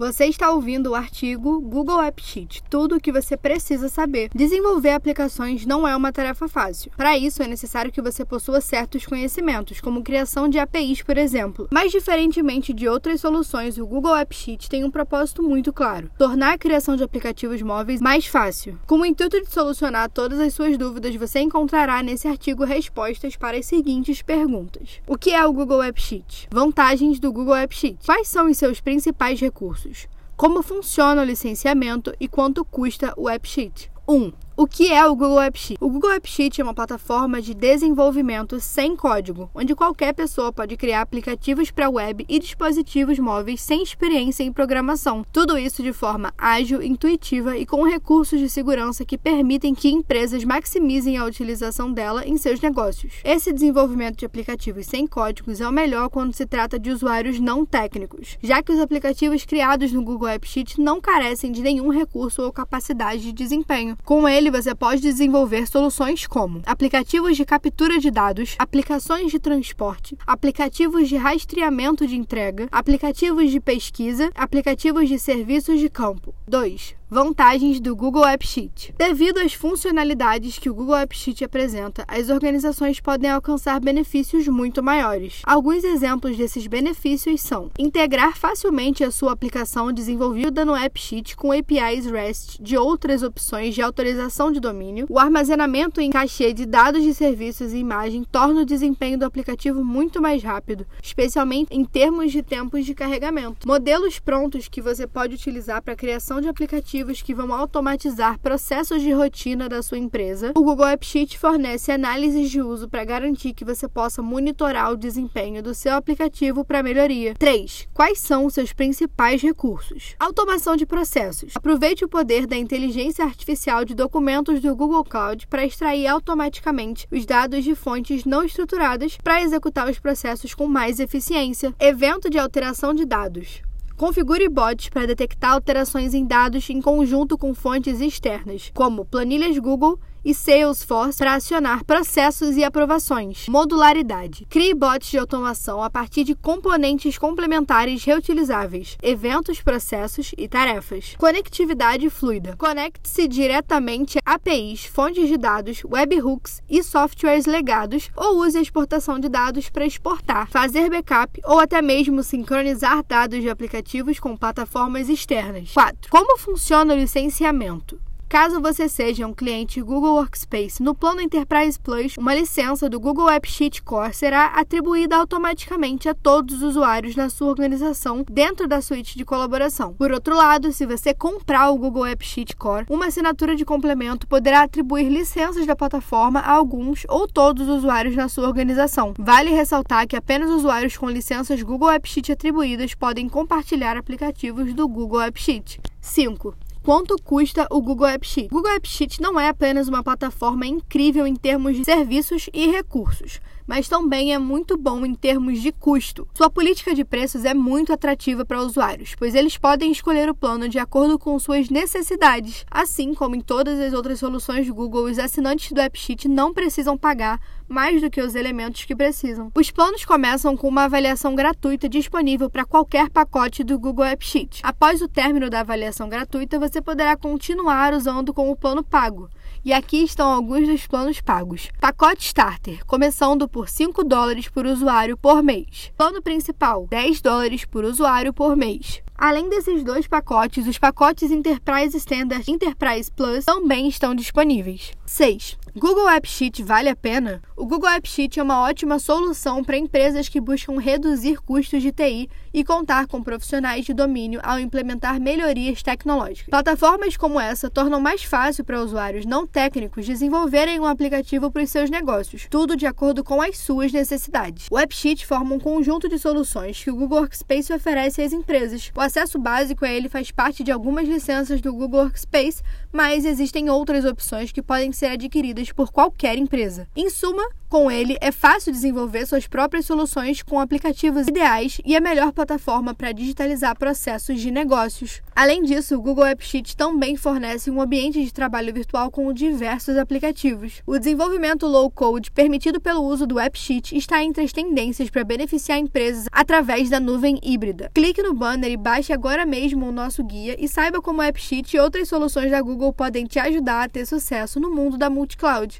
Você está ouvindo o artigo Google App Sheet, tudo o que você precisa saber. Desenvolver aplicações não é uma tarefa fácil. Para isso, é necessário que você possua certos conhecimentos, como criação de APIs, por exemplo. Mas, diferentemente de outras soluções, o Google App Sheet tem um propósito muito claro: tornar a criação de aplicativos móveis mais fácil. Com o intuito de solucionar todas as suas dúvidas, você encontrará nesse artigo respostas para as seguintes perguntas: O que é o Google App Sheet? Vantagens do Google App Sheet. Quais são os seus principais recursos? Como funciona o licenciamento e quanto custa o AppSheet. 1. Um, o que é o Google App Sheet? O Google App Sheet é uma plataforma de desenvolvimento sem código, onde qualquer pessoa pode criar aplicativos para web e dispositivos móveis sem experiência em programação. Tudo isso de forma ágil, intuitiva e com recursos de segurança que permitem que empresas maximizem a utilização dela em seus negócios. Esse desenvolvimento de aplicativos sem códigos é o melhor quando se trata de usuários não técnicos, já que os aplicativos criados no Google App Sheet não carecem de nenhum recurso ou capacidade de desempenho. Com ele, você pode desenvolver soluções como aplicativos de captura de dados, aplicações de transporte, aplicativos de rastreamento de entrega, aplicativos de pesquisa, aplicativos de serviços de campo. 2. Vantagens do Google App Sheet. Devido às funcionalidades que o Google App Sheet apresenta, as organizações podem alcançar benefícios muito maiores. Alguns exemplos desses benefícios são integrar facilmente a sua aplicação desenvolvida no App Sheet com APIs REST de outras opções de autorização de domínio. O armazenamento em cachê de dados de serviços e imagem torna o desempenho do aplicativo muito mais rápido, especialmente em termos de tempos de carregamento. Modelos prontos que você pode utilizar para a criação de aplicativos aplicativos que vão automatizar processos de rotina da sua empresa, o Google App Sheet fornece análises de uso para garantir que você possa monitorar o desempenho do seu aplicativo para melhoria. 3. Quais são os seus principais recursos? Automação de processos. Aproveite o poder da inteligência artificial de documentos do Google Cloud para extrair automaticamente os dados de fontes não estruturadas para executar os processos com mais eficiência. Evento de alteração de dados. Configure bots para detectar alterações em dados em conjunto com fontes externas, como planilhas Google e Salesforce para acionar processos e aprovações. Modularidade. Crie bots de automação a partir de componentes complementares reutilizáveis, eventos, processos e tarefas. Conectividade fluida. Conecte-se diretamente a APIs, fontes de dados, webhooks e softwares legados ou use a exportação de dados para exportar, fazer backup ou até mesmo sincronizar dados de aplicativos com plataformas externas. 4. Como funciona o licenciamento? Caso você seja um cliente Google Workspace, no plano Enterprise Plus, uma licença do Google App Sheet Core será atribuída automaticamente a todos os usuários na sua organização dentro da suíte de colaboração. Por outro lado, se você comprar o Google App Sheet Core, uma assinatura de complemento poderá atribuir licenças da plataforma a alguns ou todos os usuários na sua organização. Vale ressaltar que apenas usuários com licenças Google App Sheet atribuídas podem compartilhar aplicativos do Google App Sheet. 5 quanto custa o Google App Sheet. Google App Sheet não é apenas uma plataforma incrível em termos de serviços e recursos, mas também é muito bom em termos de custo. Sua política de preços é muito atrativa para usuários, pois eles podem escolher o plano de acordo com suas necessidades. Assim como em todas as outras soluções Google, os assinantes do AppSheet não precisam pagar mais do que os elementos que precisam. Os planos começam com uma avaliação gratuita disponível para qualquer pacote do Google AppSheet. Após o término da avaliação gratuita, você poderá continuar usando com o plano pago. E aqui estão alguns dos planos pagos. Pacote Starter, começando por 5 dólares por usuário por mês. Plano principal, 10 dólares por usuário por mês. Além desses dois pacotes, os pacotes Enterprise Standard e Enterprise Plus também estão disponíveis. 6. Google App Sheet vale a pena? O Google App Sheet é uma ótima solução para empresas que buscam reduzir custos de TI e contar com profissionais de domínio ao implementar melhorias tecnológicas. Plataformas como essa tornam mais fácil para usuários não técnicos desenvolverem um aplicativo para os seus negócios, tudo de acordo com as suas necessidades. O App Sheet forma um conjunto de soluções que o Google Workspace oferece às empresas. O acesso básico a ele faz parte de algumas licenças do Google Workspace, mas existem outras opções que podem ser adquiridas por qualquer empresa. Em suma, Com ele, é fácil desenvolver suas próprias soluções com aplicativos ideais e a melhor plataforma para digitalizar processos de negócios. Além disso, o Google App Sheet também fornece um ambiente de trabalho virtual com diversos aplicativos. O desenvolvimento low-code permitido pelo uso do App Sheet está entre as tendências para beneficiar empresas através da nuvem híbrida. Clique no banner e baixe agora mesmo o nosso guia e saiba como o App Sheet e outras soluções da Google podem te ajudar a ter sucesso no mundo da multicloud.